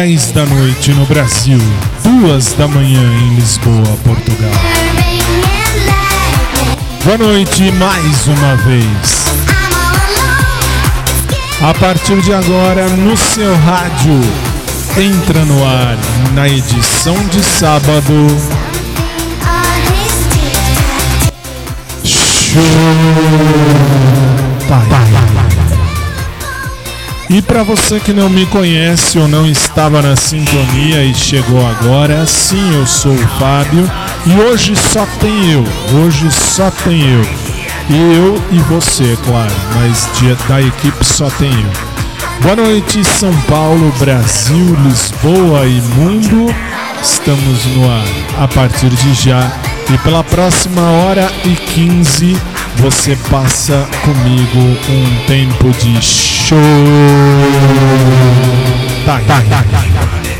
Dez da noite no Brasil, duas da manhã em Lisboa, Portugal. Boa noite mais uma vez. A partir de agora, no seu rádio, entra no ar na edição de sábado. Show E para você que não me conhece ou não estava na sintonia e chegou agora, sim, eu sou o Fábio e hoje só tem eu, hoje só tem eu. Eu e você, claro, mas dia da equipe só tem eu. Boa noite, São Paulo, Brasil, Lisboa e mundo. Estamos no ar a partir de já e pela próxima hora e 15 você passa comigo um tempo de show. Tá, tá, tá, tá. tá.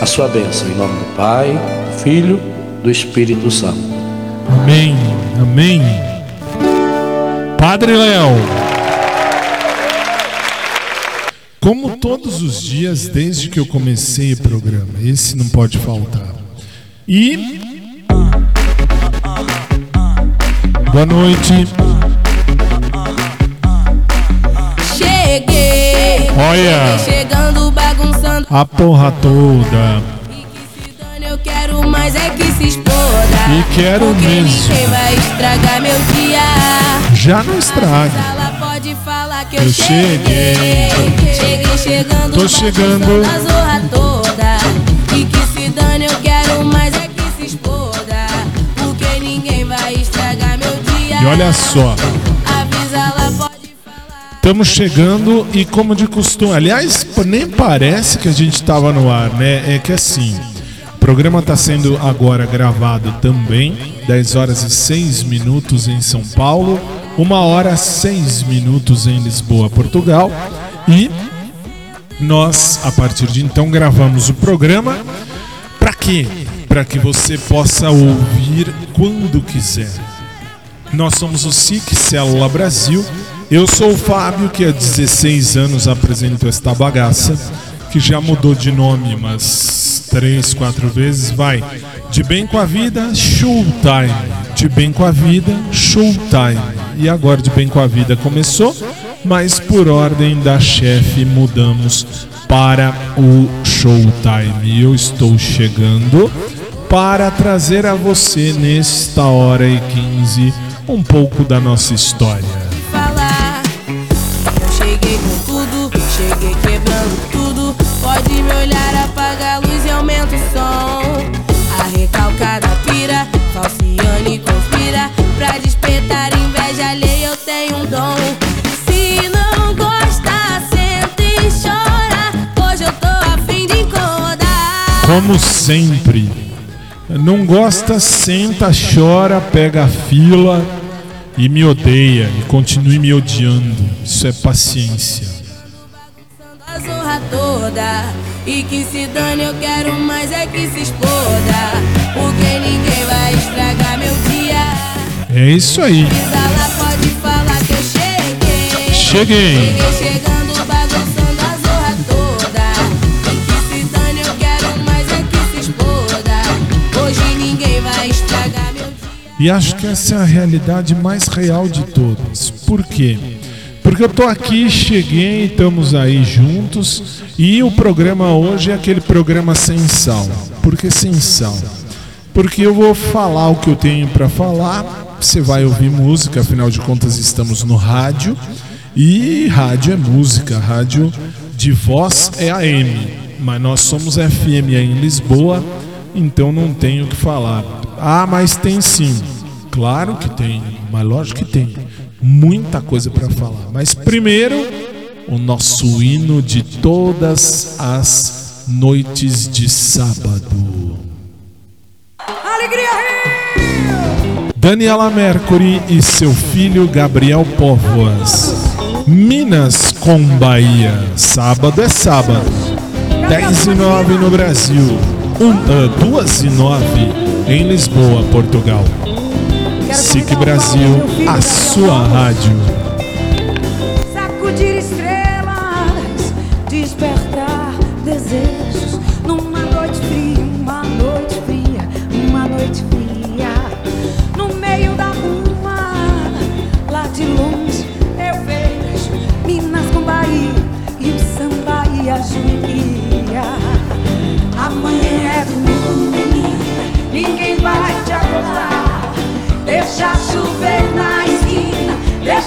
a sua bênção, em nome do Pai, do Filho, do Espírito Santo. Amém, amém. Padre Léo. Como todos os dias, desde que eu comecei o programa, esse não pode faltar. E. Boa noite. Cheguei. Olha. Chegando bagunçando. A porra toda. E que se dane, eu quero mais é que se exploda. E quero Porque mesmo. ninguém vai estragar meu dia. Já não estraga. Ela pode falar que eu, Eu cheguei. Cheguei chegando. Tô chegando. A zorra toda. E que se dane, eu quero mais é que se exploda. Porque ninguém vai estragar meu dia. E olha só. Estamos chegando e como de costume. Aliás, nem parece que a gente estava no ar, né? É que assim, o programa está sendo agora gravado também, 10 horas e 6 minutos em São Paulo, 1 hora 6 minutos em Lisboa, Portugal. E nós, a partir de então, gravamos o programa. Para quê? Para que você possa ouvir quando quiser. Nós somos o SIC Célula Brasil. Eu sou o Fábio, que há 16 anos apresento esta bagaça, que já mudou de nome umas 3, 4 vezes. Vai. De bem com a vida, showtime. De bem com a vida, showtime. E agora de bem com a vida começou, mas por ordem da chefe mudamos para o showtime. Eu estou chegando para trazer a você nesta hora e 15 um pouco da nossa história. Com tudo, cheguei quebrando tudo. Pode me olhar, apaga a luz e aumenta o som. A recalcada pira, falciane conspira. Pra despertar inveja alheia, eu tenho um dom. Se não gosta, senta e chora. Hoje eu tô afim de incomodar. Como sempre, não gosta, senta, chora, pega a fila e me odeia e continue me odiando. Isso é paciência. a zorra toda E que se dane, eu quero mais é que se exploda Porque ninguém vai estragar meu dia É isso aí. Ela pode falar que eu cheguei Cheguei. Cheguei chegando, bagunçando a zorra toda E que se dane, eu quero mais é que se exploda Hoje ninguém vai estragar meu dia E acho que essa é a realidade mais real de todas. Por quê? Porque eu tô aqui, cheguei, estamos aí juntos e o programa hoje é aquele programa sem sal. Por que sem sal? Porque eu vou falar o que eu tenho para falar, você vai ouvir música, afinal de contas estamos no rádio e rádio é música, rádio de voz é AM, mas nós somos FM aí em Lisboa, então não tenho o que falar. Ah, mas tem sim. Claro que tem, mas lógico que tem. Muita coisa para falar. Mas primeiro, o nosso hino de todas as noites de sábado. Daniela Mercury e seu filho Gabriel Póvoas. Minas com Bahia. Sábado é sábado. 10 e 9 no Brasil. Um, ah, 2 e 9 em Lisboa, Portugal. SIC Brasil, a sua rádio.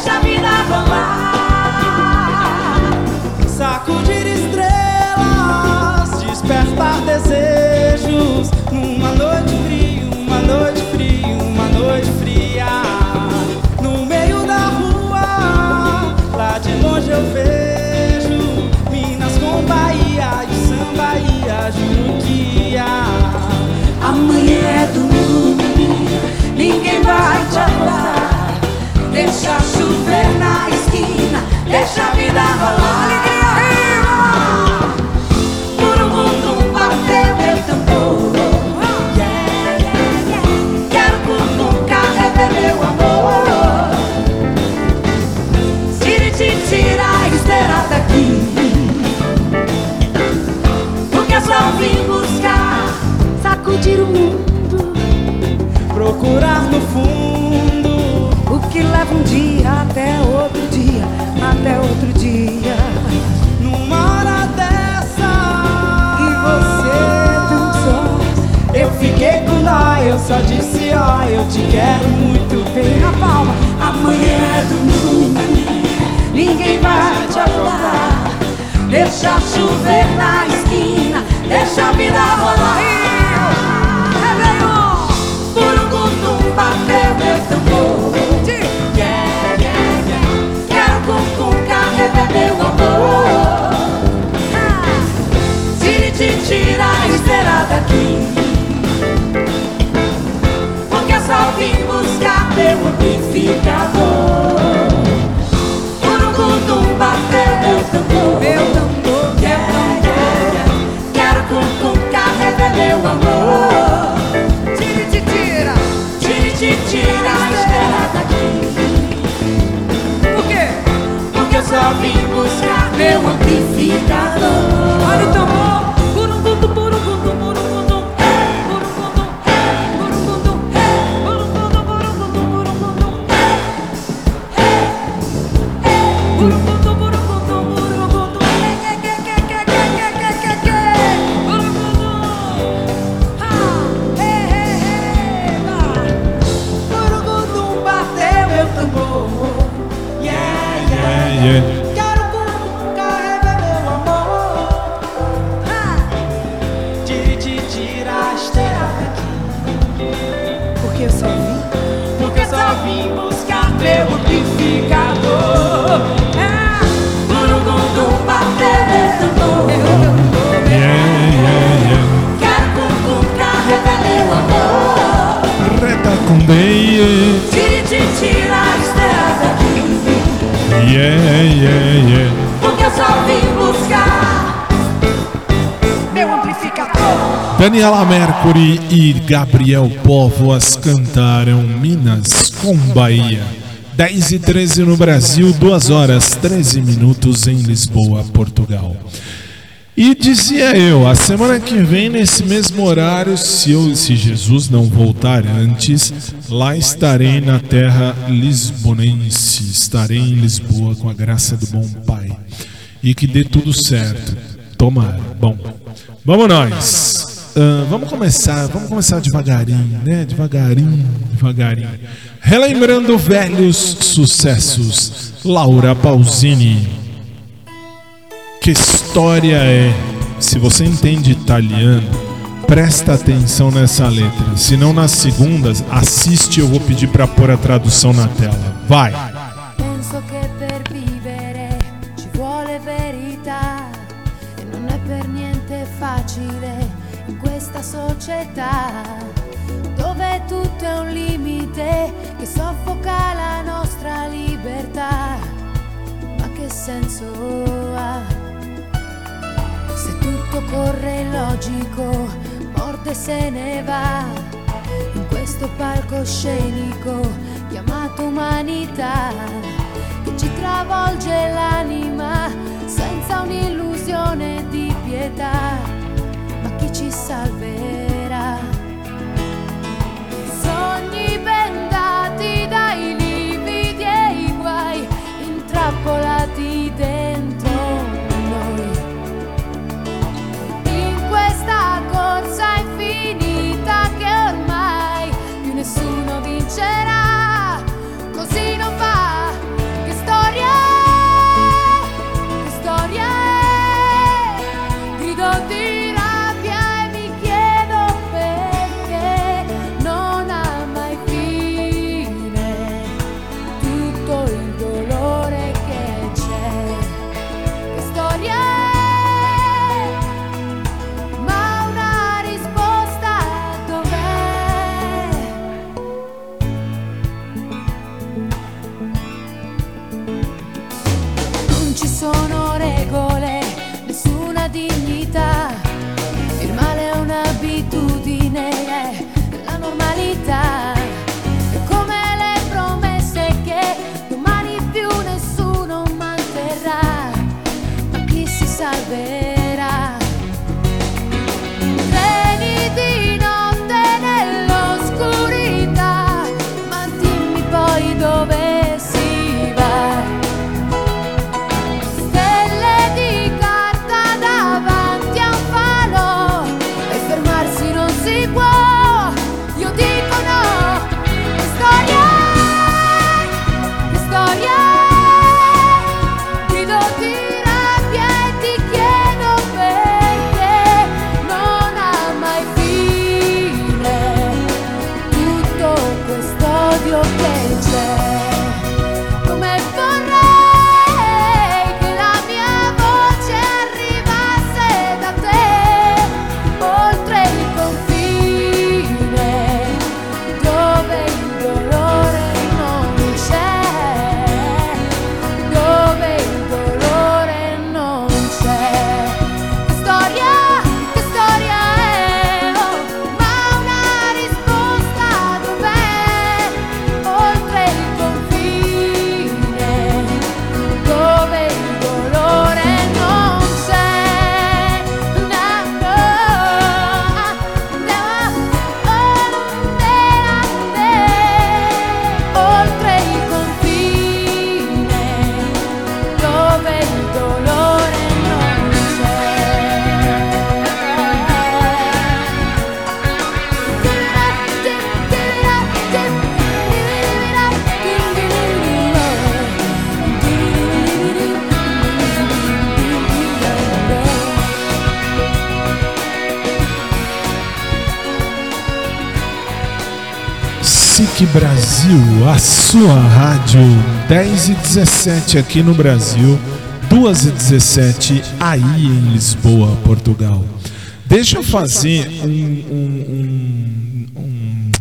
deixa a vida rolar. Sacudir estrelas, despertar desejos. Numa noite fria, uma noite fria, uma noite fria. No meio da rua, lá de longe eu vejo Minas com Bahia e samba e a Amanhã é domingo, ninguém vai te falar. Deixa chover na esquina, deixa a vida rolar. Por um mundo bater meu tambor. Yeah, yeah. Quero por nunca rever meu amor. Tire, tire, tira a esteira daqui. Porque é só vim buscar sacudir o mundo, procurar no fundo leva um dia até outro dia, até outro dia. Numa hora dessa, e você dançou. Eu fiquei com dó, eu só disse ó, eu te quero muito bem na palma. Amanhã é domingo, ninguém vai te acordar. Deixa chover na esquina, deixa a vida rolar. Meu amor. Tire, te tira a esteira daqui. Porque eu só vim buscar meu amplificador. Burugundum bateu meu tambor. Meu tambor, yeah, yeah, yeah. Quero cum carregar meu amor. Tire, te tira. Tire, te tira a esteira daqui. Só vim buscar meu amplificador. Olha o tambor. te tiraste daqui. Porque eu só vim, porque eu só vim buscar meu purificador. Ah, Urugundu, Paté, Santor. Quero comungar, revelei meu amor. Reta com bem. tira te tiraste daqui. Yeah, yeah, yeah. Porque eu só vim buscar. Daniela Mercury e Gabriel Póvoas cantaram Minas com Bahia. 10 e 13 no Brasil, 2 horas 13 minutos em Lisboa, Portugal. E dizia eu, a semana que vem, nesse mesmo horário, se, eu, se Jesus não voltar antes, lá estarei na terra lisbonense, estarei em Lisboa com a graça do bom Pai. E que dê tudo certo. Tomara. Bom, vamos nós. Ah, vamos começar, vamos começar devagarinho, né? Devagarinho, devagarinho. Relembrando velhos sucessos. Laura Pausini. Que história é? Se você entende italiano, presta atenção nessa letra. Se não nas segundas, assiste, eu vou pedir para pôr a tradução na tela. Vai. Società dove tutto è un limite che soffoca la nostra libertà. Ma che senso ha? Se tutto corre logico, morde se ne va in questo palcoscenico chiamato umanità che ci travolge l'anima senza un'illusione di pietà. Ma chi ci salverà? Sogni bendati dai lividi e i guai intrappolati dentro a sua rádio 10 e 17 aqui no Brasil, 2 e 17 aí em Lisboa, Portugal. Deixa eu fazer um, um, um,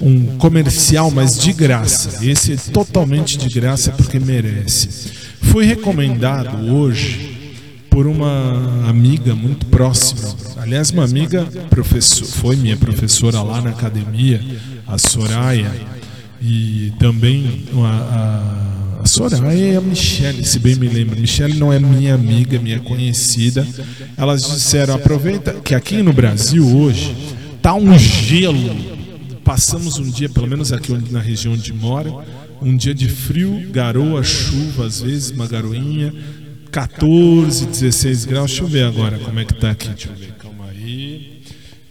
um, comercial, mas de graça. Esse é totalmente de graça porque merece. Fui recomendado hoje por uma amiga muito próxima. Aliás, uma amiga professor, foi minha professora lá na academia, a Soraya, e também a, a, a Soraya e a Michelle, se bem me lembro. Michelle não é minha amiga, minha conhecida. Elas disseram: aproveita que aqui no Brasil hoje tá um gelo. Passamos um dia, pelo menos aqui na região onde mora, um dia de frio, garoa, chuva, às vezes uma garoinha 14, 16 graus. Deixa eu ver agora como é que tá aqui. Deixa eu ver. Calma aí.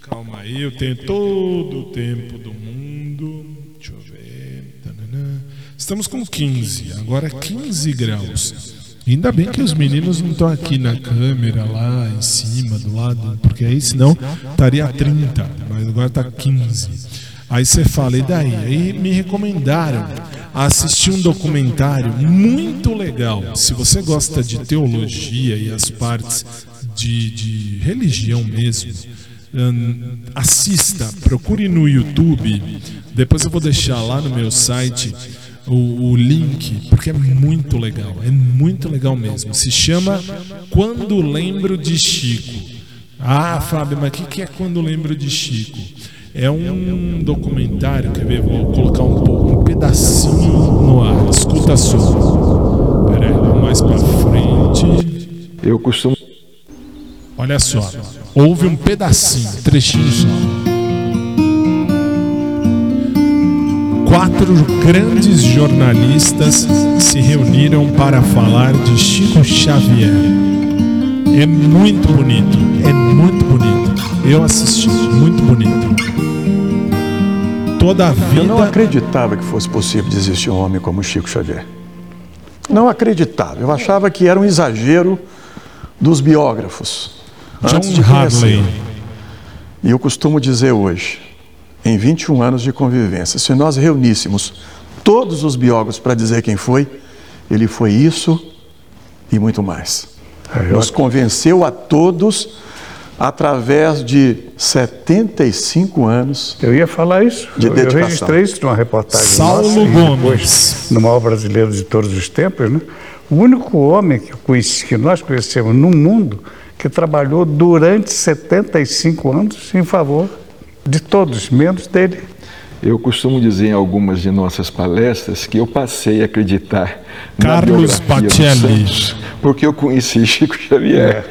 Calma aí. Eu tenho todo o tempo do mundo. Estamos com 15. Agora 15 graus. Ainda bem que os meninos não estão aqui na câmera, lá em cima, do lado, porque aí senão estaria 30, mas agora está 15. Aí você fala, e daí? Aí me recomendaram assistir um documentário muito legal. Se você gosta de teologia e as partes de, de religião mesmo, hum, assista, procure no YouTube. Depois eu vou deixar lá no meu site o, o, link, porque é muito legal, é muito legal mesmo. Se chama Quando Lembro de Chico. Ah, Fábio, mas o que, que é Quando Lembro de Chico? É um documentário, quer ver? Vou colocar um, um pedacinho no ar. Escuta só. Pera aí, vamos mais pra frente. Eu costumo. Olha só. Houve um pedacinho, trechinho só. Quatro grandes jornalistas se reuniram para falar de Chico Xavier. É muito bonito, é muito bonito. Eu assisti, muito bonito. Toda a vida. Eu não acreditava que fosse possível de existir um homem como Chico Xavier. Não acreditava. Eu achava que era um exagero dos biógrafos. John conhecê-lo. E eu costumo dizer hoje, em 21 anos de convivência, se nós reuníssemos todos os biógrafos para dizer quem foi, ele foi isso e muito mais. Nos convenceu a todos através de 75 anos. Eu ia falar isso. De eu, eu dedicação. registrei isso numa reportagem Saulo nossa, Gomes. no maior brasileiro de todos os tempos, né? O único homem que, eu conheci, que nós conhecemos no mundo que trabalhou durante 75 anos em favor de todos, menos dele. Eu costumo dizer em algumas de nossas palestras que eu passei a acreditar na Carlos Pacelli. Santos porque eu conheci Chico Xavier.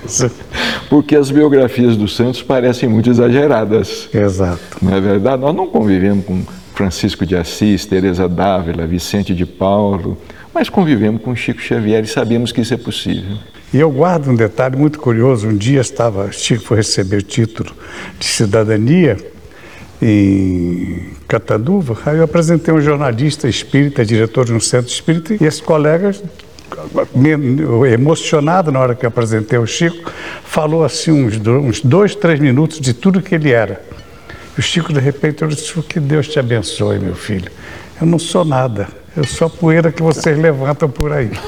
Porque as biografias do Santos parecem muito exageradas. Exato. Não é verdade? Nós não convivemos com Francisco de Assis, Teresa Dávila, Vicente de Paulo, mas convivemos com Chico Xavier e sabemos que isso é possível. E eu guardo um detalhe muito curioso. Um dia estava, Chico foi receber o título de cidadania em Catanduva. Aí eu apresentei um jornalista espírita, diretor de um centro espírita, e esse colega, emocionado na hora que apresentei o Chico, falou assim uns, uns dois, três minutos de tudo que ele era. E o Chico, de repente, eu disse, que Deus te abençoe, meu filho. Eu não sou nada, sou a poeira que vocês levantam por aí.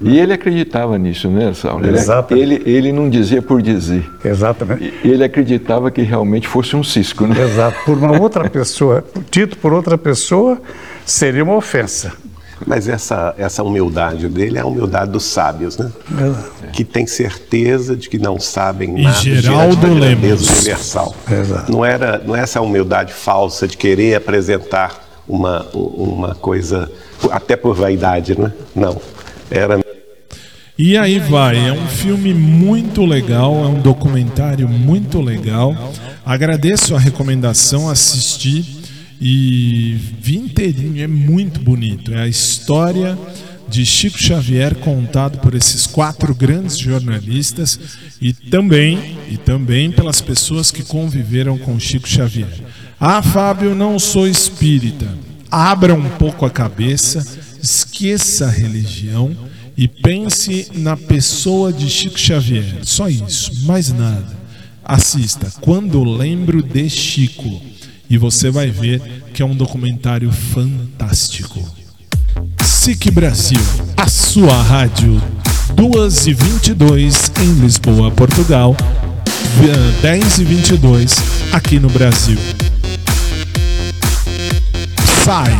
E ele acreditava nisso, né, Saulo? Ele, Exato. ele, ele não dizia por dizer. Exatamente. E- Ele acreditava que realmente fosse um cisco, né? Exato. Por uma outra pessoa, dito por outra pessoa, seria uma ofensa. Mas essa, essa humildade dele é a humildade dos sábios, né? Que tem certeza de que não sabem E nada Geraldo da grandeza Lemos. universal. Exato. Não era, não é essa humildade falsa de querer apresentar uma, uma coisa até por vaidade, né? Não. Era E aí vai, é um filme muito legal, é um documentário muito legal. Agradeço a recomendação, assisti e vi inteirinho, é muito bonito. É a história de Chico Xavier contado por esses quatro grandes jornalistas e também e também pelas pessoas que conviveram com Chico Xavier. Ah, Fábio, não sou espírita. Abra um pouco a cabeça, esqueça a religião e pense na pessoa de Chico Xavier. Só isso, mais nada. Assista Quando Lembro de Chico e você vai ver que é um documentário fantástico. SIC Brasil, a sua rádio, 2 e 22 em Lisboa, Portugal, 10 e 22 aqui no Brasil. Sai.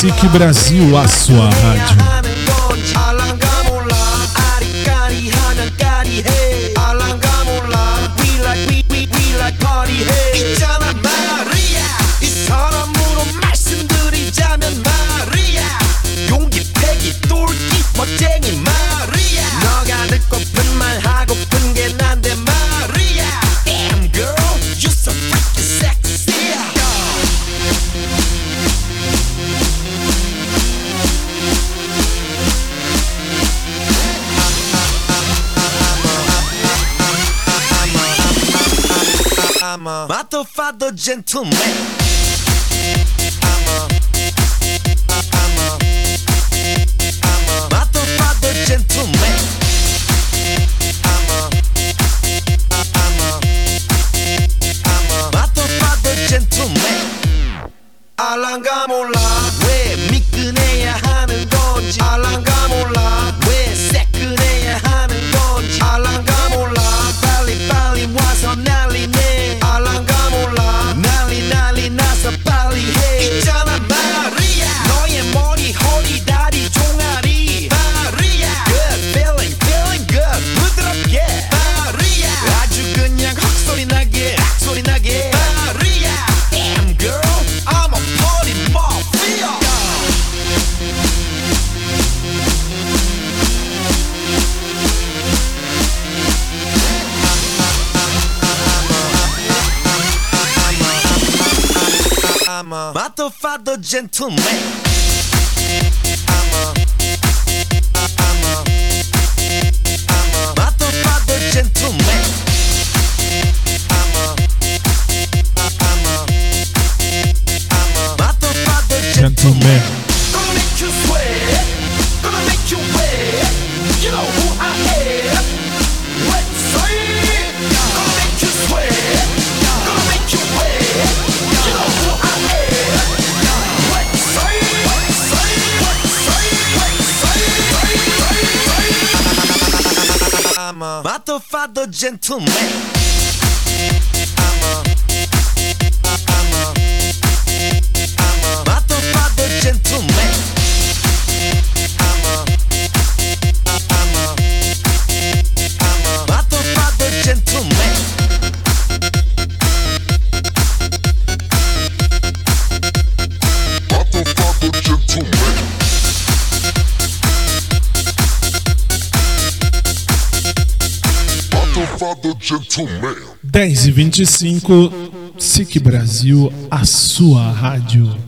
SIC Brasil, a sua rádio. the gentleman. gentleman. gentleman. 10 e 25, SIC Brasil, a sua rádio.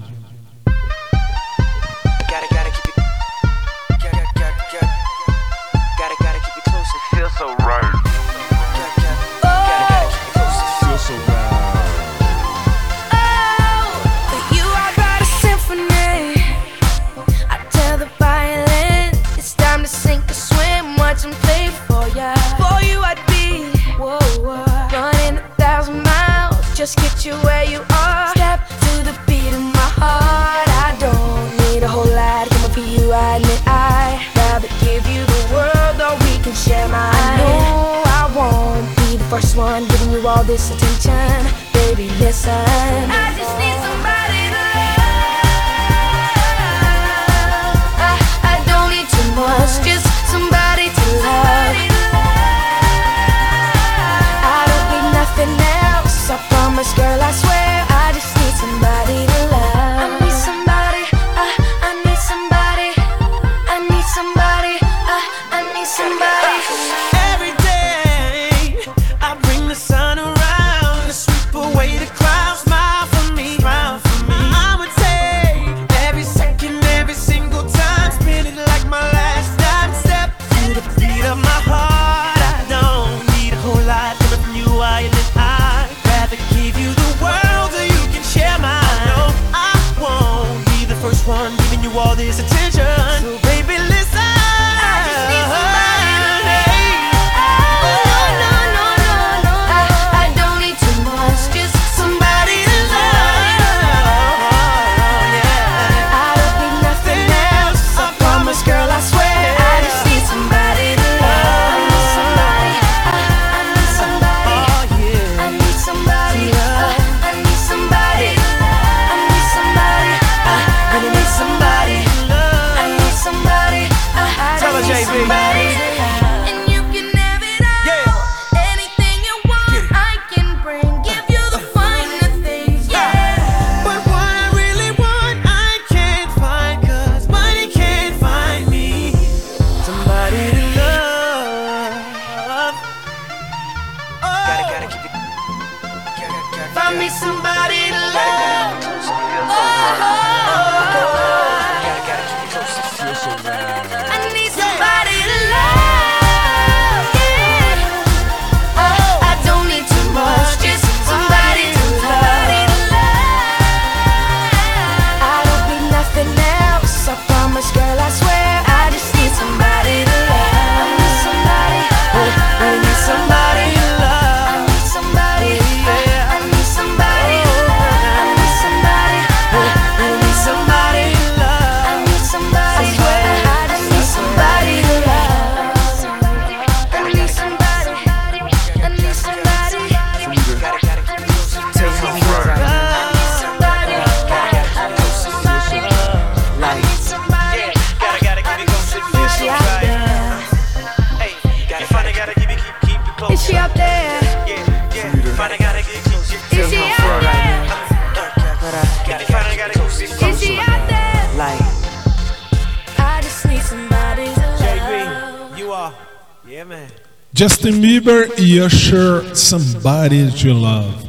Somebody Love.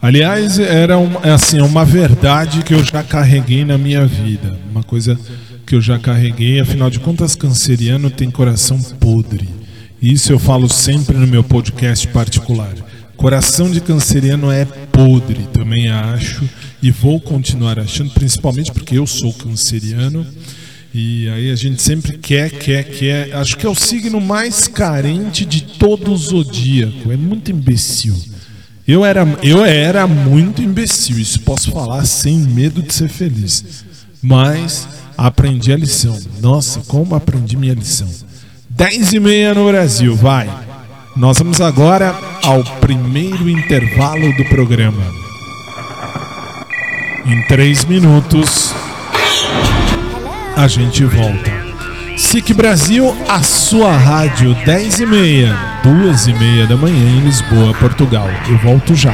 Aliás, era um, é assim, uma verdade que eu já carreguei na minha vida, uma coisa que eu já carreguei. Afinal de contas, canceriano tem coração podre. Isso eu falo sempre no meu podcast particular. Coração de canceriano é podre, também acho, e vou continuar achando, principalmente porque eu sou canceriano e aí a gente sempre quer, quer, quer. Acho que é o signo mais carente de todo o zodíaco. É muito imbecil. Eu era, eu era muito imbecil, isso posso falar sem medo de ser feliz. Mas aprendi a lição. Nossa, como aprendi minha lição. 10 e meia no Brasil, vai. Nós vamos agora ao primeiro intervalo do programa. Em três minutos, a gente volta. SIC Brasil, a sua rádio, 10 e meia, 2 e meia da manhã em Lisboa, Portugal. Eu volto já.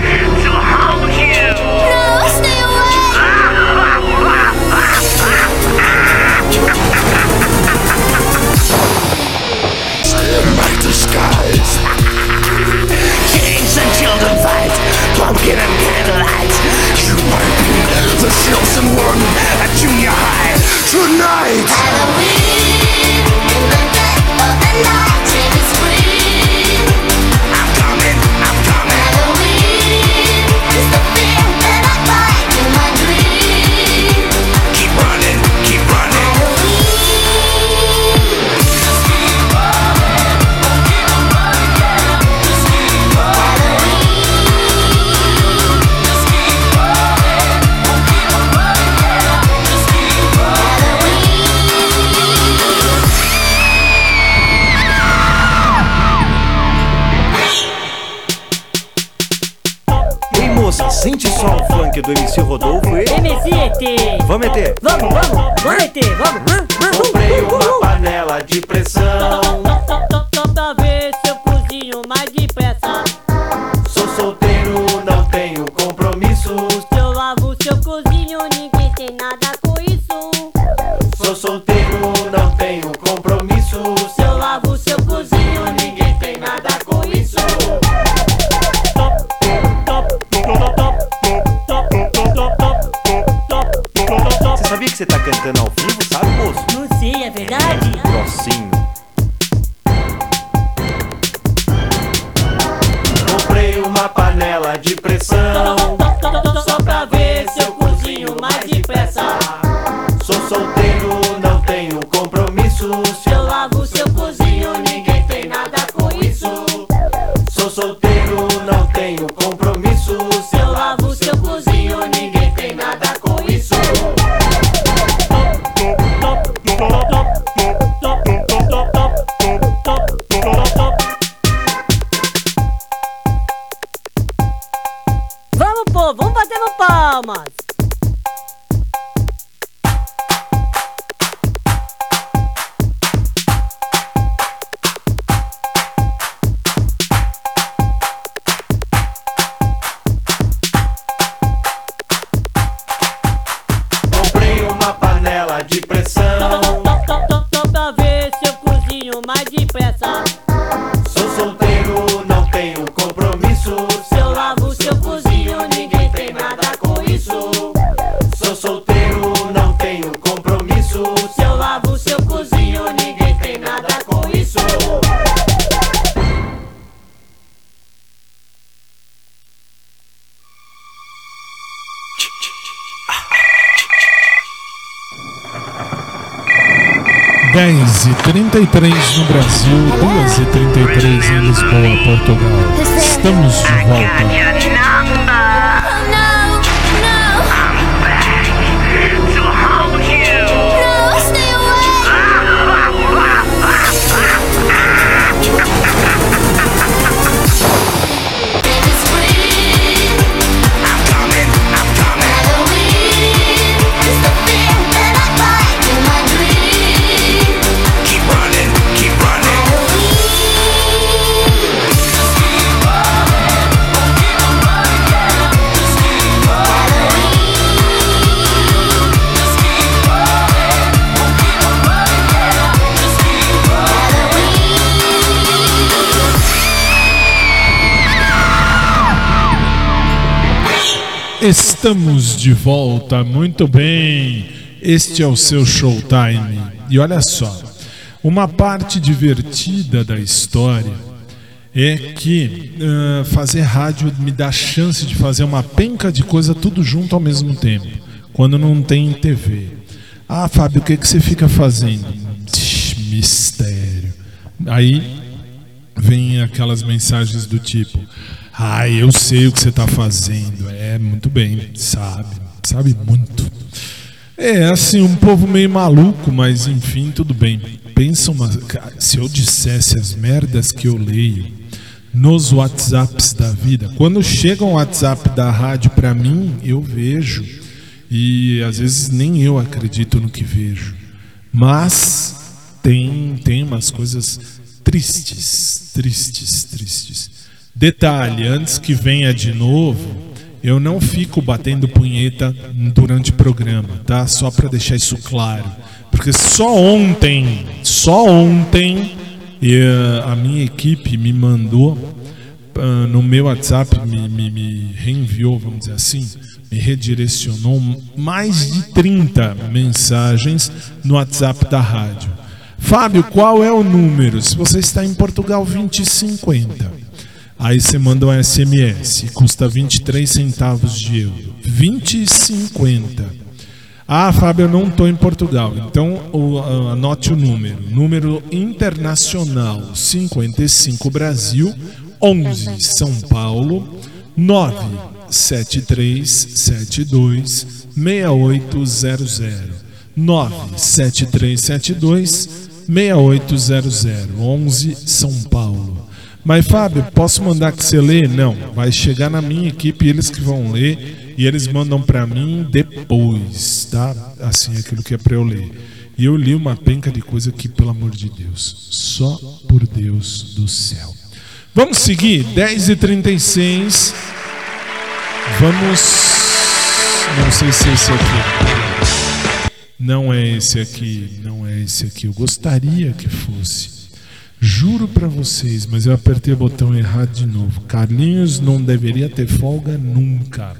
2 e 33 em Lisboa, Portugal. Estamos de volta. Estamos de volta, muito bem. Este é o seu Showtime. E olha só, uma parte divertida da história é que ah, fazer rádio me dá chance de fazer uma penca de coisa tudo junto ao mesmo tempo, quando não tem TV. Ah, Fábio, o que, que você fica fazendo? Mistério. Aí vem aquelas mensagens do tipo: Ah, eu sei o que você está fazendo. É, muito bem, sabe, sabe muito. É, assim, um povo meio maluco, mas enfim, tudo bem. Pensa uma. Se eu dissesse as merdas que eu leio nos WhatsApps da vida, quando chega um WhatsApp da rádio pra mim, eu vejo. E às vezes nem eu acredito no que vejo. Mas tem, tem umas coisas tristes, tristes, tristes. Detalhe, antes que venha de novo, eu não fico batendo punheta durante o programa, tá? Só para deixar isso claro. Porque só ontem, só ontem, eh, a minha equipe me mandou ah, no meu WhatsApp, me, me, me reenviou, vamos dizer assim, me redirecionou mais de 30 mensagens no WhatsApp da rádio. Fábio, qual é o número? Se você está em Portugal, 2050. Aí você manda um SMS, custa 23 centavos de euro. 20,50. Ah, Fábio, eu não estou em Portugal. Então o- anote o número. Número internacional 55 Brasil, 11 São Paulo, 97372 6800. 97372 6800. 11 São Paulo. Mas Fábio, posso mandar que você lê? Não, vai chegar na minha equipe eles que vão ler e eles mandam pra mim depois, tá? Assim, aquilo que é pra eu ler. E eu li uma penca de coisa que, pelo amor de Deus, só por Deus do céu. Vamos seguir, 10h36. Vamos. Não sei se é esse aqui. Não é esse aqui, não é esse aqui. Eu gostaria que fosse. Juro pra vocês, mas eu apertei o botão errado de novo. Carlinhos não deveria ter folga nunca.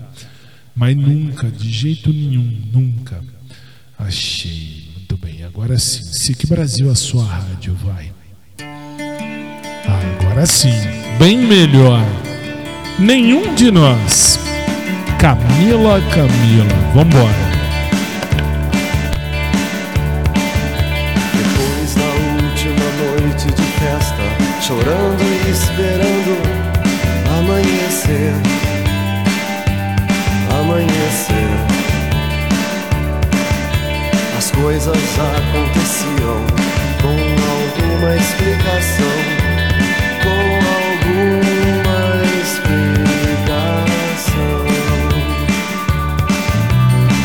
Mas nunca, de jeito nenhum, nunca. Achei. Muito bem, agora sim. SIC Brasil, a sua rádio, vai. Agora sim, bem melhor. Nenhum de nós. Camila, Camila, vambora. Chorando e esperando amanhecer. Amanhecer. As coisas aconteciam com alguma explicação. Com alguma explicação.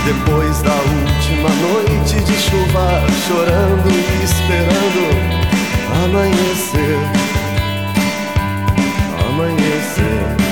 Depois da última noite de chuva, chorando e esperando amanhecer. Amanhecer.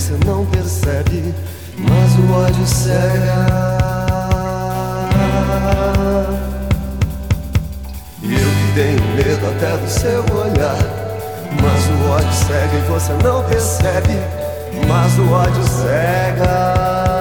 Você não percebe. Mas o ódio cega. E eu que tenho medo até do seu olhar. Mas o ódio cega e você não percebe. Mas o ódio cega.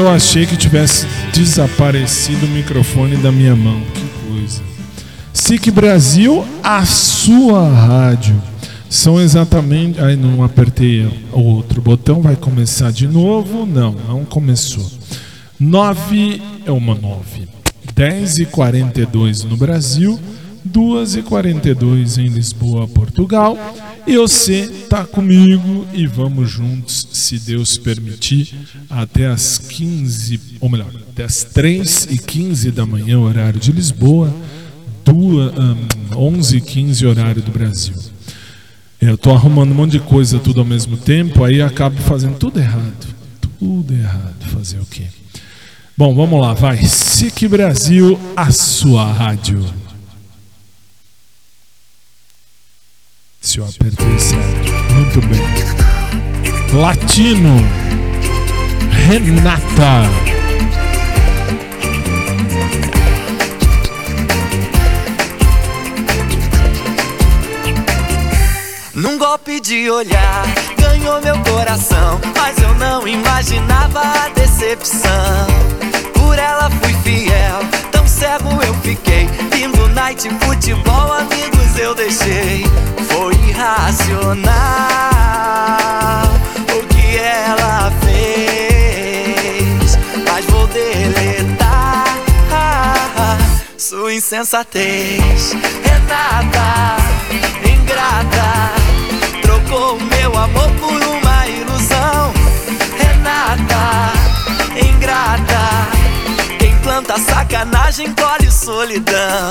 Eu achei que tivesse desaparecido o microfone da minha mão. Que coisa. SIC Brasil, a sua rádio. São exatamente. Ai, não apertei o outro botão. Vai começar de novo? Não, não começou. 9 é uma 9. 10 e 42 no Brasil. 2 e 42 em Lisboa, Portugal. E você tá comigo e vamos juntos, se Deus permitir, até as 15, ou melhor, até as 3 e 15 da manhã, horário de Lisboa, 2, um, 11 e 15 horário do Brasil. Eu tô arrumando um monte de coisa tudo ao mesmo tempo, aí acabo fazendo tudo errado. Tudo errado. Fazer o quê? Bom, vamos lá, vai. SIC Brasil, a sua rádio. Se eu apertei certo. Muito bem. Latino. Renata. Num golpe de olhar, ganhou meu coração. Mas eu não imaginava a decepção. Por ela fui fiel, tão cego eu fiquei. Lindo night, futebol, amigos eu deixei. Foi irracional insensatez. Renata, ingrata, trocou meu amor por uma ilusão. Renata, ingrata, quem planta sacanagem colhe solidão.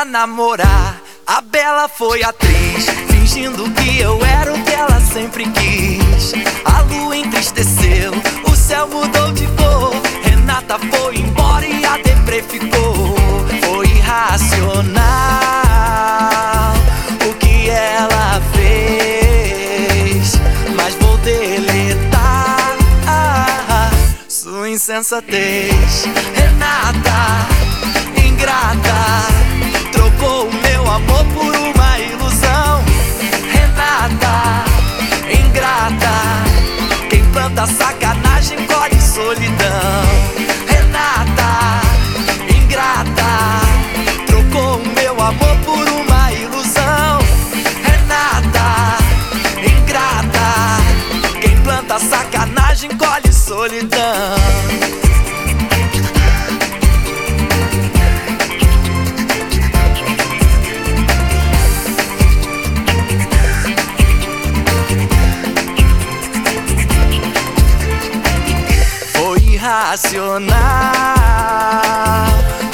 Pra namorar, a Bela foi atriz, fingindo que eu era o que ela sempre quis. A lua entristeceu, o céu mudou de cor. Renata foi embora e a deprê ficou. Foi irracional o que ela fez, mas vou deletar sua insensatez. Renata, ingrata, amor por uma ilusão. Renata, ingrata, quem planta sacanagem colhe solidão. Renata, ingrata, trocou o meu amor por uma ilusão. Renata, ingrata, quem planta sacanagem colhe solidão. Irracional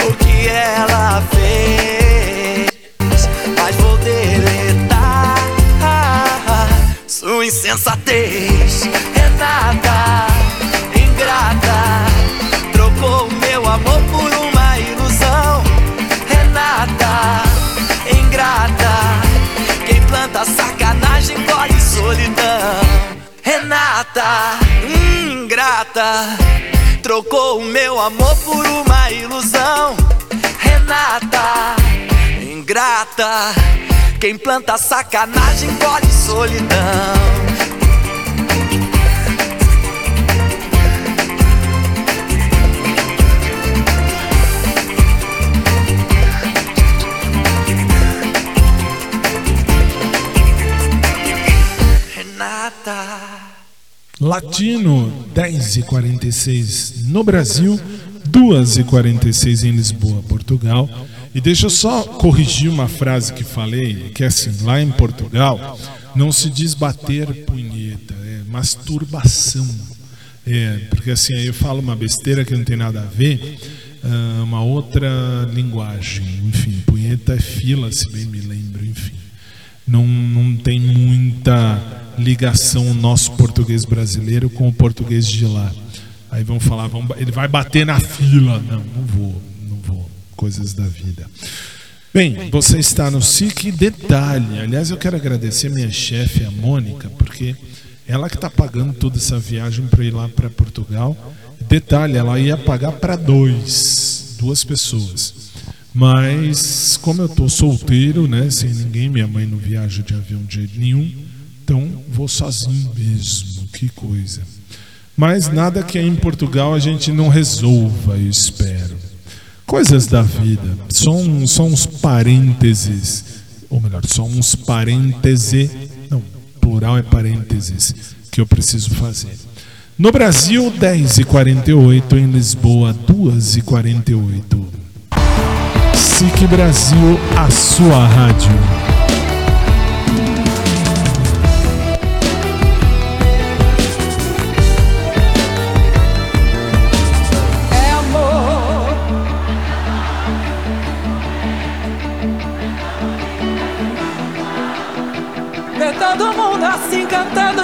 o que ela fez, mas vou deletar sua insensatez. Renata, ingrata, trocou meu amor por uma ilusão. Renata, ingrata, quem planta sacanagem colhe solidão. Renata, trocou o meu amor por uma ilusão. Renata, ingrata, quem planta sacanagem colhe solidão. Latino 10 e 46 no Brasil, 2 e 46 em Lisboa, Portugal. E deixa eu só corrigir uma frase que falei, que é assim, lá em Portugal não se diz bater punheta, é masturbação. É, porque assim, aí eu falo uma besteira que não tem nada a ver, ah, uma outra linguagem. Enfim, punheta é fila, se bem me lembro, enfim não, não tem muita ligação nosso português brasileiro com o português de lá. Aí vão falar, ele vai bater na fila. Não, não vou, não vou. Coisas da vida. Bem, você está no SIC Detalhe. Aliás, eu quero agradecer minha chefe, a Mônica, porque ela que está pagando toda essa viagem para ir lá para Portugal. Detalhe, ela ia pagar para dois, duas pessoas. Mas como eu tô solteiro, né, sem ninguém, minha mãe não viaja de avião de jeito nenhum, então vou sozinho mesmo. Que coisa. Mas nada que aí em Portugal a gente não resolva, eu espero. Coisas da vida. Um, só uns parênteses, ou melhor, só uns parêntese, não, plural é parênteses, que eu preciso fazer. No Brasil, 10h48, em Lisboa, 2h48. SIC Brasil, a sua rádio.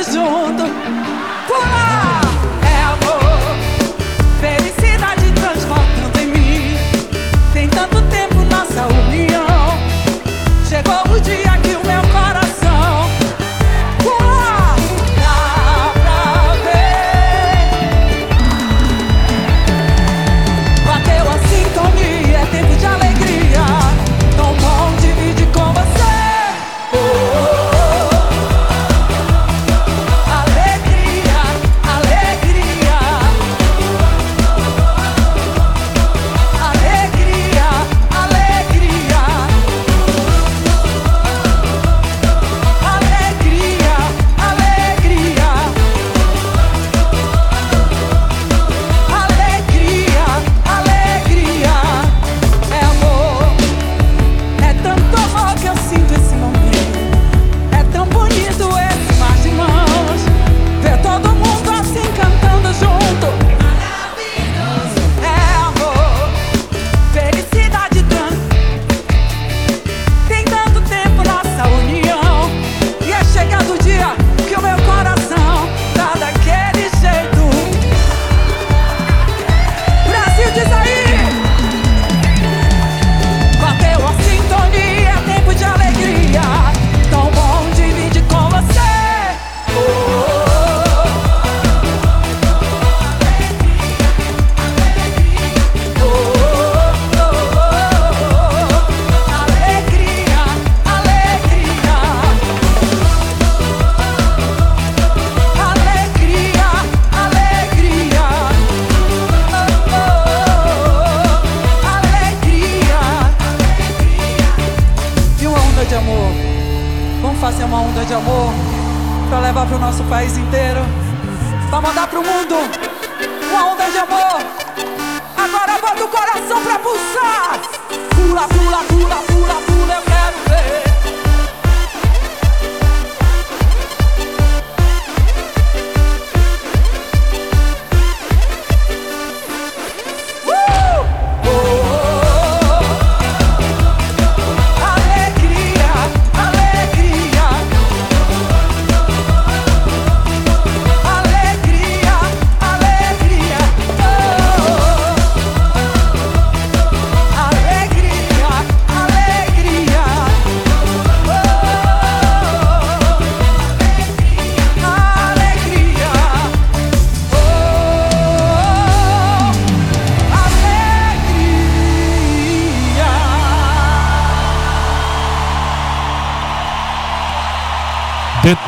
Cantando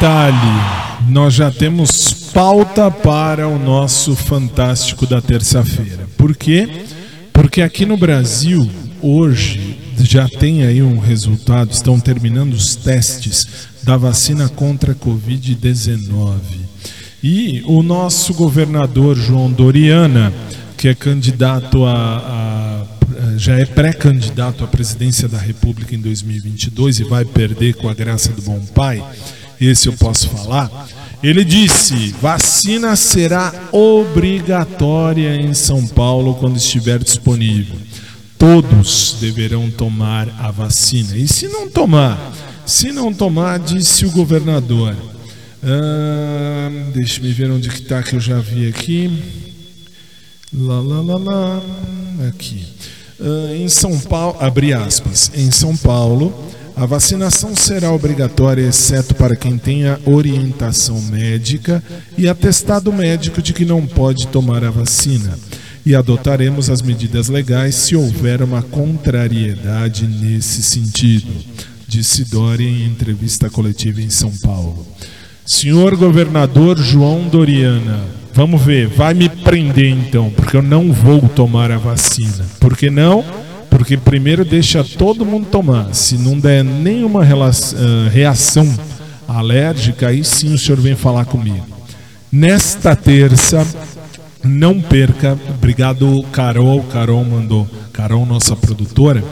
Detalhe, nós já temos pauta para o nosso fantástico da terça-feira. Por quê? Porque aqui no Brasil, hoje, já tem aí um resultado, estão terminando os testes da vacina contra a Covid-19. E o nosso governador João Doriana, que é candidato a, a já é pré-candidato à presidência da República em 2022 e vai perder com a graça do bom pai, esse eu posso falar. Ele disse: vacina será obrigatória em São Paulo quando estiver disponível. Todos deverão tomar a vacina. E se não tomar? Se não tomar, disse o governador. Ah, deixa eu ver onde que está que eu já vi aqui. Lá, lá, lá, lá. Aqui. Ah, em São Paulo, abre aspas. Em São Paulo, a vacinação será obrigatória, exceto para quem tenha orientação médica e atestado médico de que não pode tomar a vacina. E adotaremos as medidas legais se houver uma contrariedade nesse sentido, disse Dória em entrevista coletiva em São Paulo. Senhor governador João Doriana, vamos ver, vai me prender então, porque eu não vou tomar a vacina. Por que não? Porque primeiro deixa todo mundo tomar. Se não der nenhuma ah, reação alérgica, aí sim o senhor vem falar comigo. Nesta terça, não perca. Obrigado, Carol. Carol mandou. Carol, nossa produtora,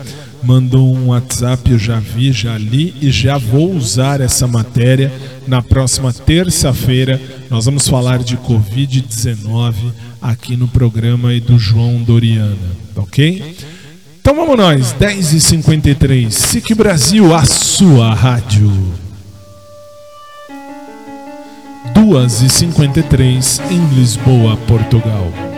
mandou um WhatsApp. Eu já vi, já li e já vou usar essa matéria na próxima terça-feira. Nós vamos falar de Covid-19 aqui no programa aí do João Doriana, ok? Então vamos nós, 10h53, SIC Brasil, a sua rádio. 2h53 em Lisboa, Portugal.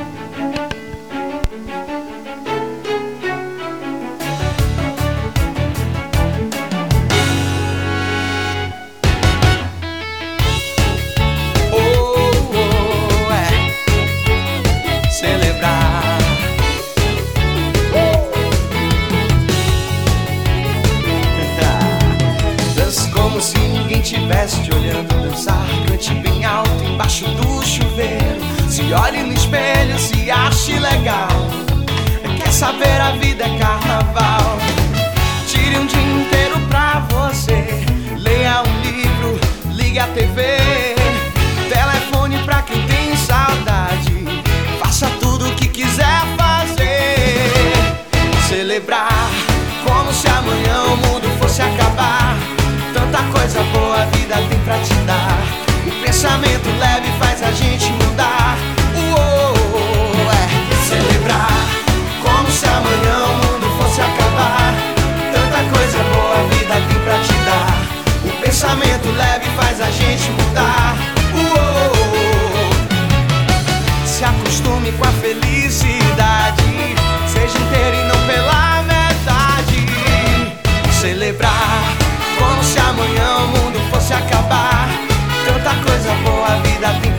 O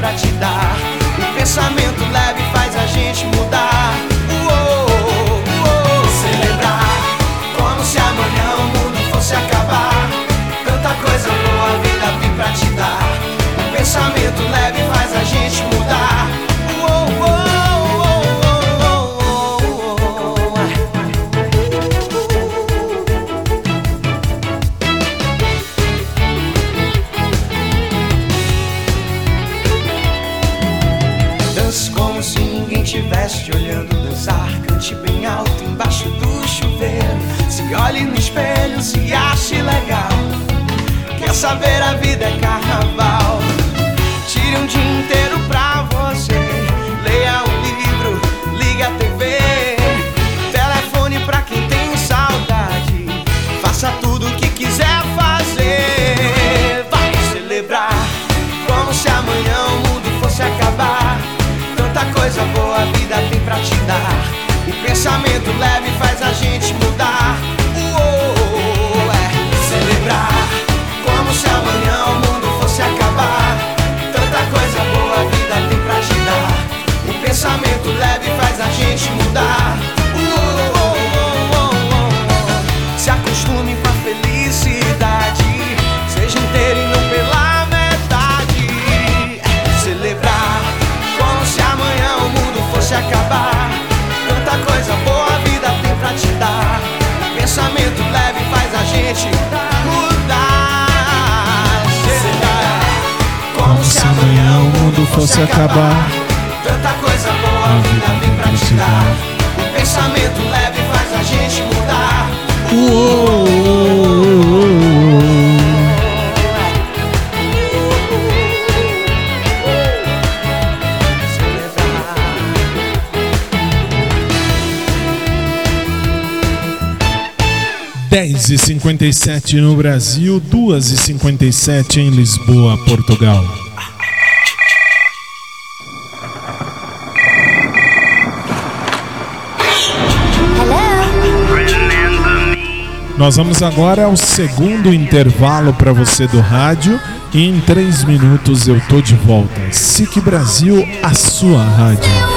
pra te dar. O pensamento leve faz a gente mudar. Saber a vida é carnaval? Tire um dia inteiro pra você. Leia um livro, liga a TV. Telefone pra quem tem saudade. Faça tudo o que quiser fazer. Vai celebrar como se amanhã o mundo fosse acabar. Tanta coisa boa a vida tem pra te dar. O pensamento leve faz a gente mudar. Mundo fosse acabar. Tanta coisa boa a vida tem pra te dar. O pensamento leve faz a gente mudar. Dez e 57 no Brasil, 2 e 57 em Lisboa, Portugal. Nós vamos agora ao segundo intervalo para você do rádio e em três minutos eu tô de volta. SIC Brasil, a sua rádio.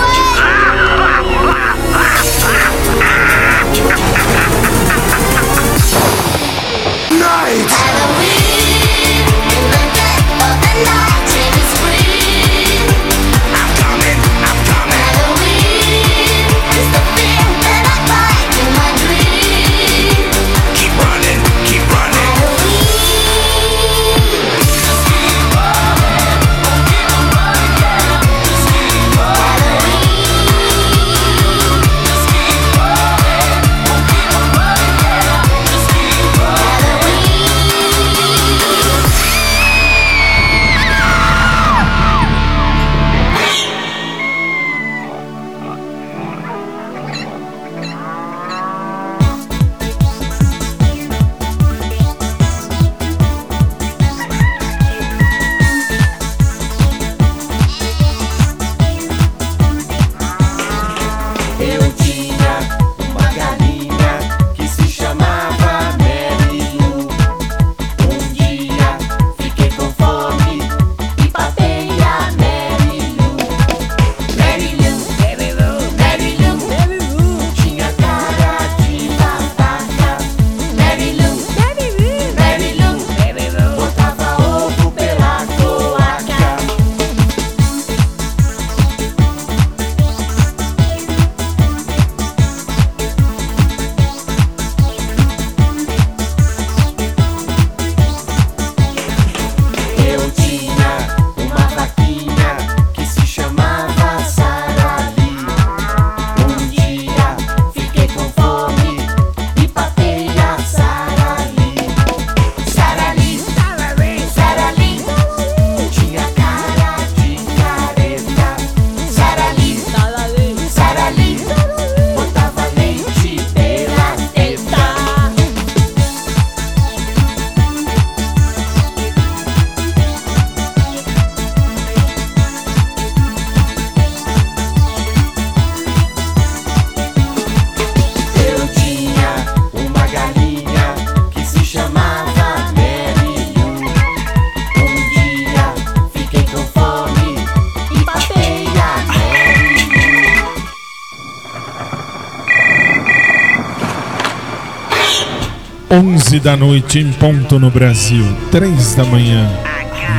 11 da noite em ponto no Brasil, 3 da manhã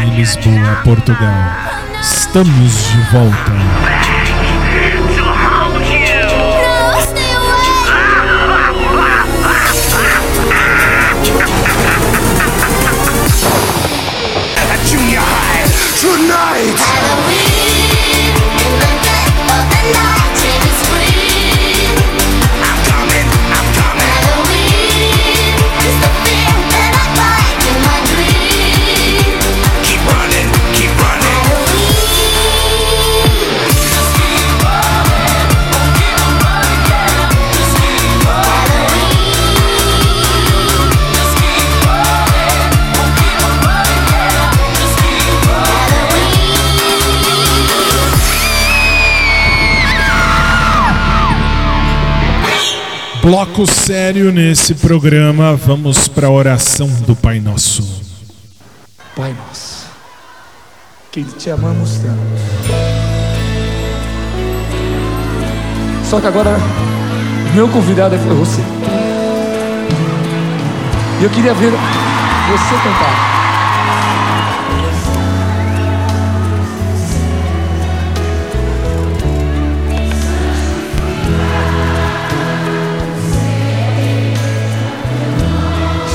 em Lisboa, Portugal. Estamos de volta. Bloco sério nesse programa. Vamos para a oração do Pai Nosso. Pai nosso, que te amamos tanto. Só que agora, meu convidado é você. E eu queria ver você cantar.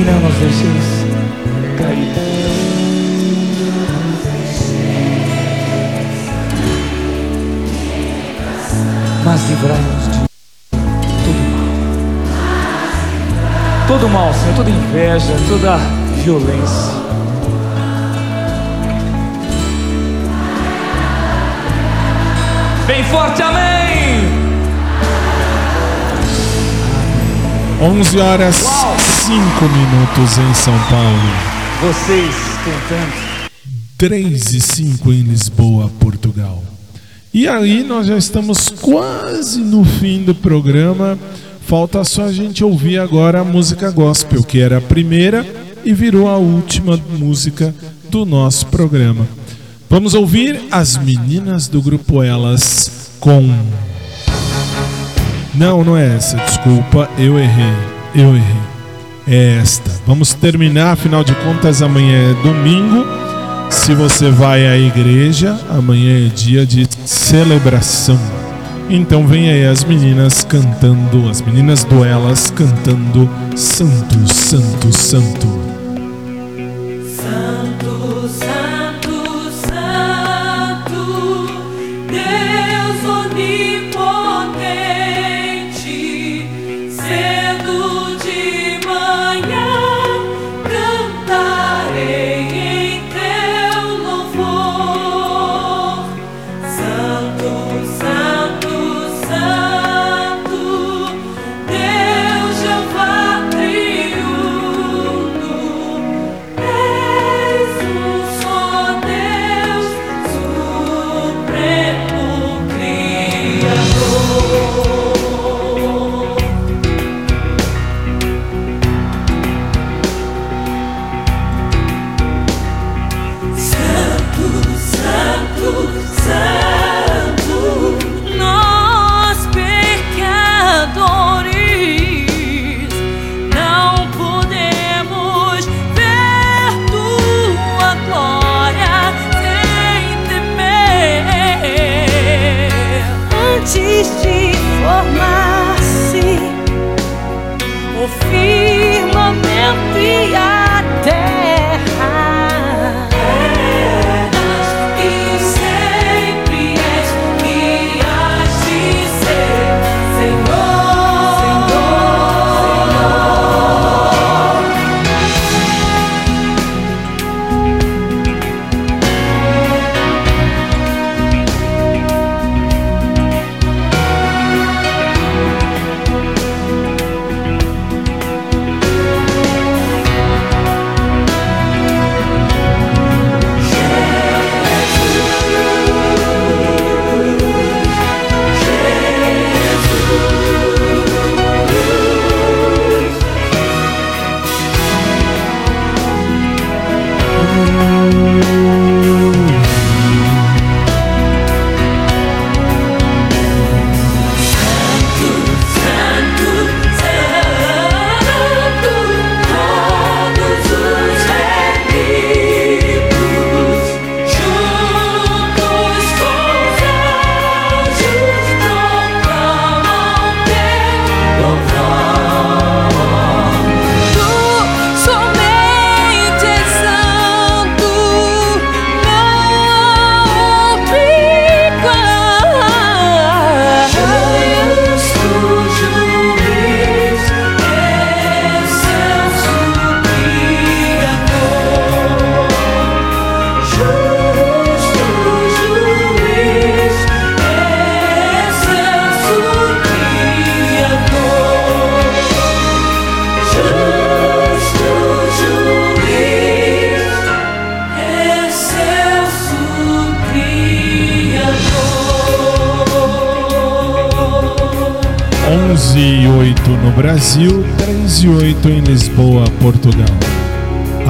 E não nos deixeis cair. Mas livrai-nos de todo mal. Todo mal, Senhor, toda inveja, toda violência. Bem forte, amém! 11 horas 5 minutos em São Paulo. Vocês cantando. 3 e 5 em Lisboa, Portugal. E aí nós já estamos quase no fim do programa. Falta só a gente ouvir agora a música gospel, que era a primeira e virou a última música do nosso programa. Vamos ouvir as meninas do grupo Elas com Não, não é essa, desculpa, eu errei. Eu errei. É esta. Vamos terminar, afinal de contas, amanhã é domingo. Se você vai à igreja, amanhã é dia de celebração. Então vem aí as meninas cantando, as meninas do Elas cantando Santo, Santo. Santo,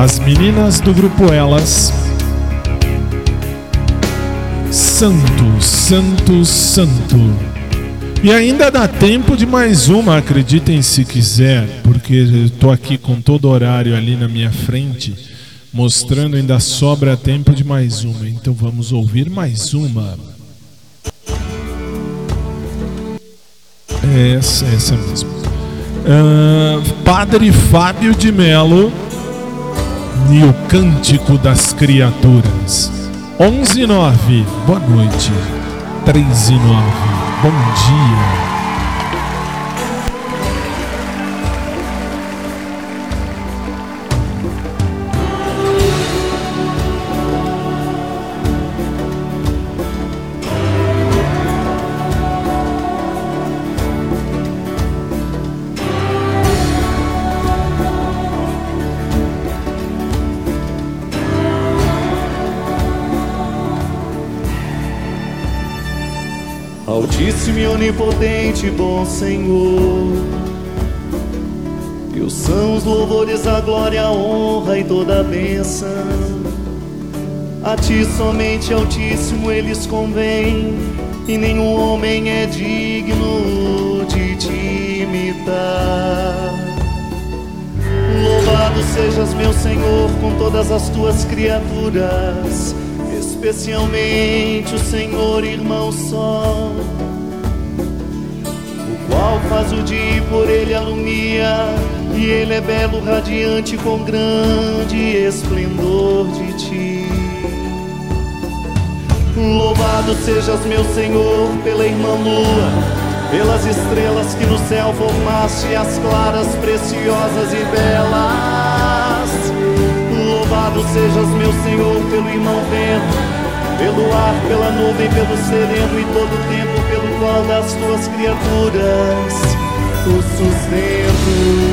As meninas do grupo Elas. Santo, santo, santo. E ainda dá tempo de mais uma, acreditem se quiser, porque tô aqui com todo o horário ali na minha frente, mostrando ainda sobra tempo de mais uma. Então vamos ouvir mais uma. Essa, essa mesmo. Ah, Padre Fábio de Melo e o Cântico das Criaturas. 11 e 9, boa noite. 3 e 9, bom dia. Altíssimo e onipotente, bom Senhor. Teus são os louvores, a glória, a honra e toda a bênção. A ti somente, Altíssimo, eles convêm, e nenhum homem é digno de te imitar. Louvado sejas, meu Senhor, com todas as tuas criaturas, especialmente o Senhor, irmão Sol, faz o dia e por ele alumia, e ele é belo, radiante, com grande esplendor de ti. Louvado sejas, meu Senhor, pela irmã lua, pelas estrelas que no céu formaste, as claras, preciosas e belas. Louvado sejas, meu Senhor, pelo irmão vento, pelo ar, pela nuvem, pelo sereno e todo o tempo qual das tuas criaturas o sustento.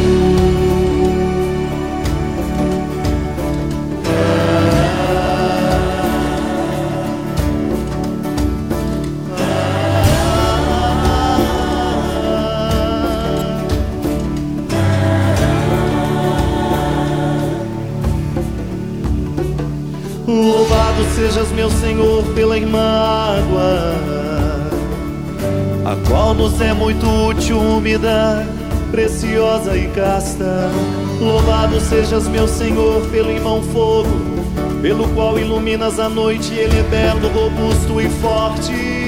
Louvado sejas, meu Senhor, pela água, qual nos é muito útil, úmida, preciosa e casta. Louvado sejas, meu Senhor, pelo irmão fogo, pelo qual iluminas a noite, ele é belo, robusto e forte.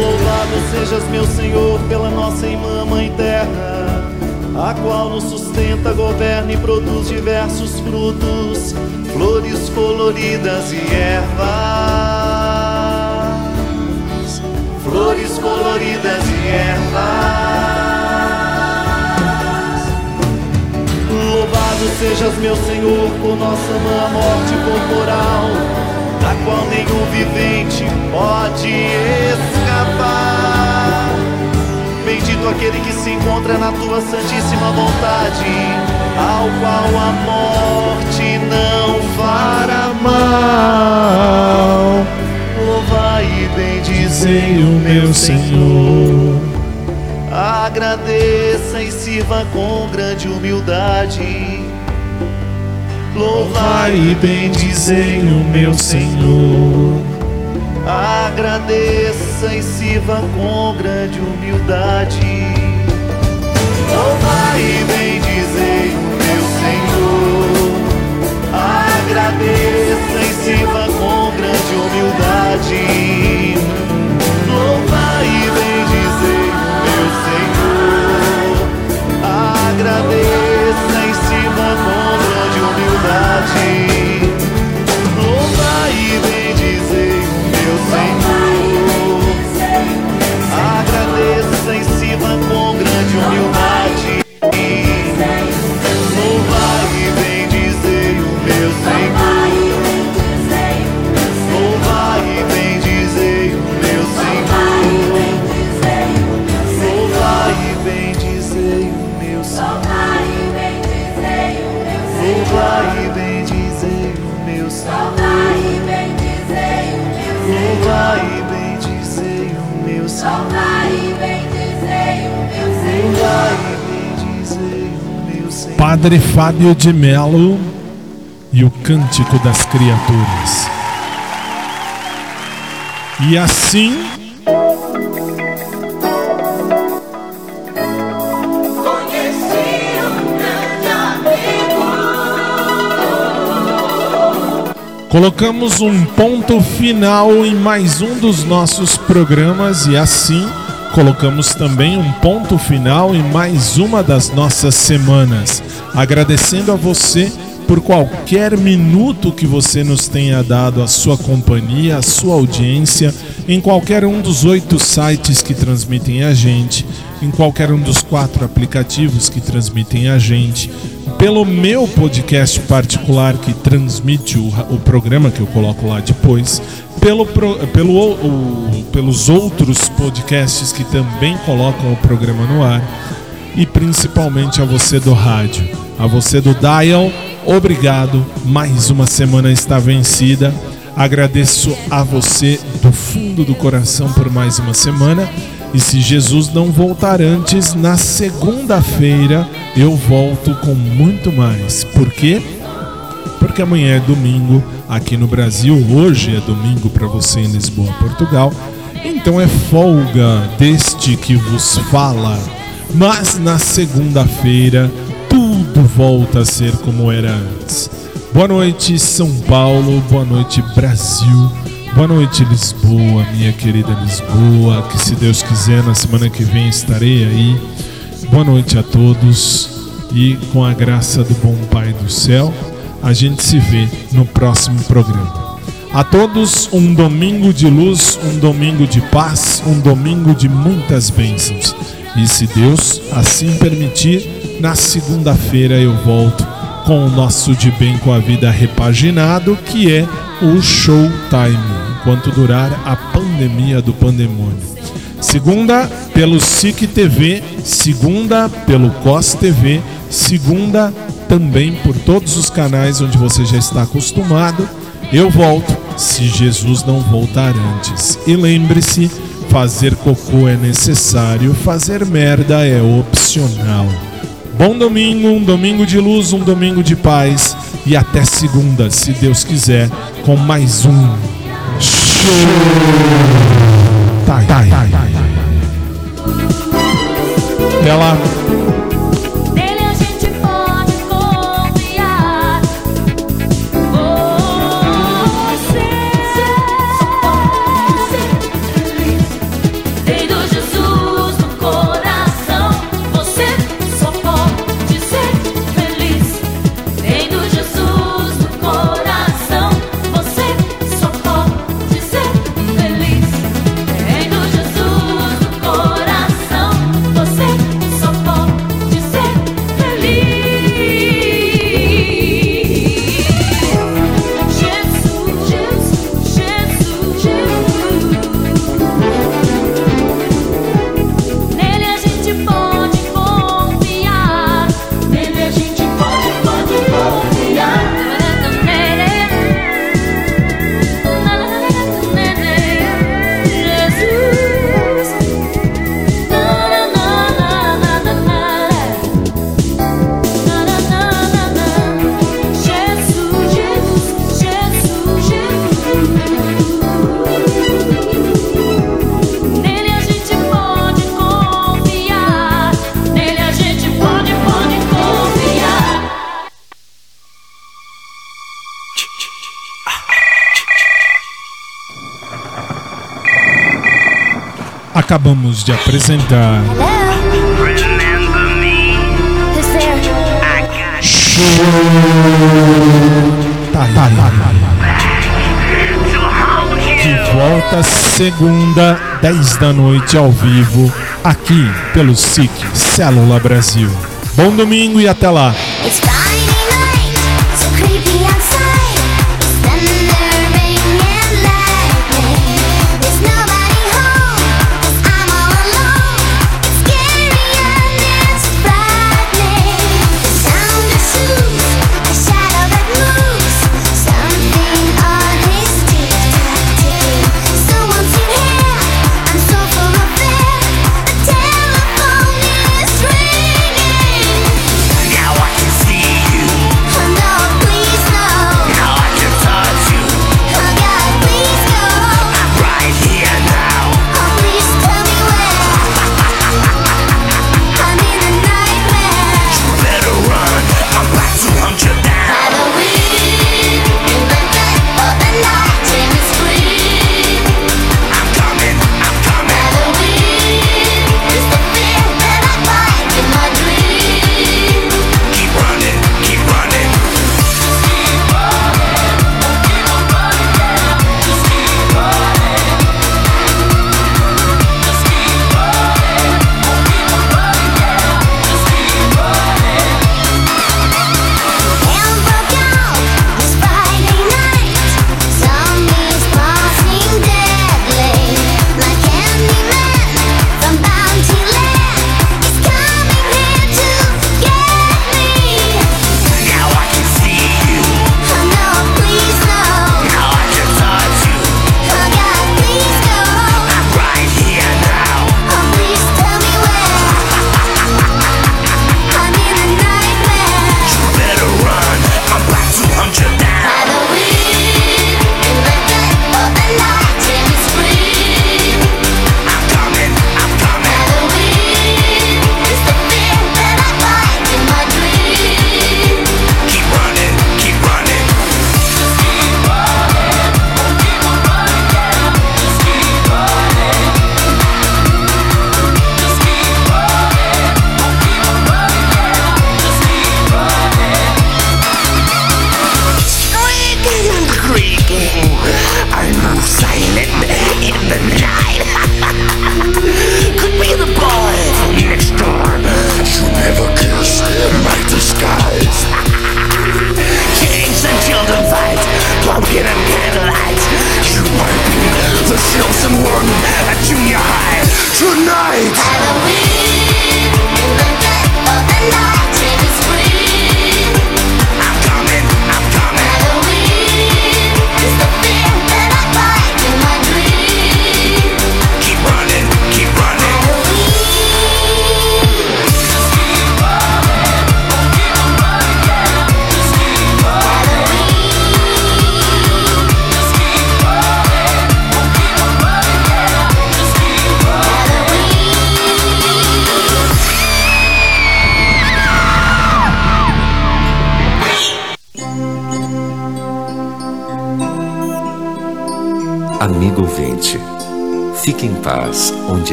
Louvado sejas, meu Senhor, pela nossa irmã Mãe Terra, a qual nos sustenta, governa e produz diversos frutos, flores coloridas e ervas. Flores coloridas e ervas. Louvado sejas, meu Senhor, por nossa má morte corporal, da qual nenhum vivente pode escapar. Bendito aquele que se encontra na tua santíssima vontade, ao qual a morte não fará mal. Bendizei o meu Senhor. Agradeça e sirva com grande humildade. Louvai e bendizei o meu Senhor. Agradeça e sirva com grande humildade. Louvai e bendizei o meu Senhor. Agradeça e sirva com grande humildade. Senhor. Agradeça e sirva com grande humildade. Louvai e bendizei o meu Senhor. Louvai e bendizei o meu Senhor. Louvai e bendizei o meu Senhor. Padre Fábio de Melo e o Cântico das Criaturas. E assim colocamos um ponto final em mais um dos nossos programas e assim colocamos também um ponto final em mais uma das nossas semanas. Agradecendo a você por qualquer minuto que você nos tenha dado a sua companhia, a sua audiência, em qualquer um dos oito sites que transmitem a gente, em qualquer um dos quatro aplicativos que transmitem a gente, pelo meu podcast particular que transmite o, o programa que eu coloco lá depois, pelo, pelo, o- pelos outros podcasts que também colocam o programa no ar e principalmente a você do rádio, a você do Dial. Obrigado, mais uma semana está vencida. Agradeço a você do fundo do coração por mais uma semana. E se Jesus não voltar antes, na segunda-feira eu volto com muito mais. Por quê? Porque amanhã é domingo aqui no Brasil, hoje é domingo para você em Lisboa, Portugal. Então é folga deste que vos fala. Mas na segunda-feira tudo volta a ser como era antes. Boa noite, São Paulo. Boa noite, Brasil. Boa noite, Lisboa, minha querida Lisboa. Que se Deus quiser, na semana que vem estarei aí. Boa noite a todos e com a graça do bom Pai do céu, a gente se vê no próximo programa. A todos um domingo de luz, um domingo de paz, um domingo de muitas bênçãos. E se Deus assim permitir, na segunda-feira eu volto com o nosso De Bem com a Vida repaginado, que é o Showtime, enquanto durar a pandemia do pandemônio. Segunda pelo SIC TV, segunda pelo COS TV, segunda também por todos os canais onde você já está acostumado. Eu volto se Jesus não voltar antes. E lembre-se, fazer cocô é necessário, fazer merda é opcional. Bom domingo, um domingo de luz, um domingo de paz e até segunda, se Deus quiser, com mais um show. Tá, tá, tá. Até lá. gostamos de apresentar. Tá Show De volta segunda, 10 da noite ao vivo, aqui pelo SIC Célula Brasil. Bom domingo e até lá!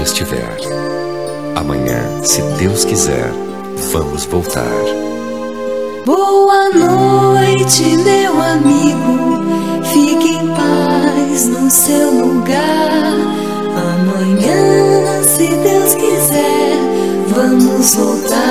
estiver. Amanhã, se Deus quiser, vamos voltar. Boa noite, meu amigo. Fique em paz no seu lugar. Amanhã, se Deus quiser, vamos voltar.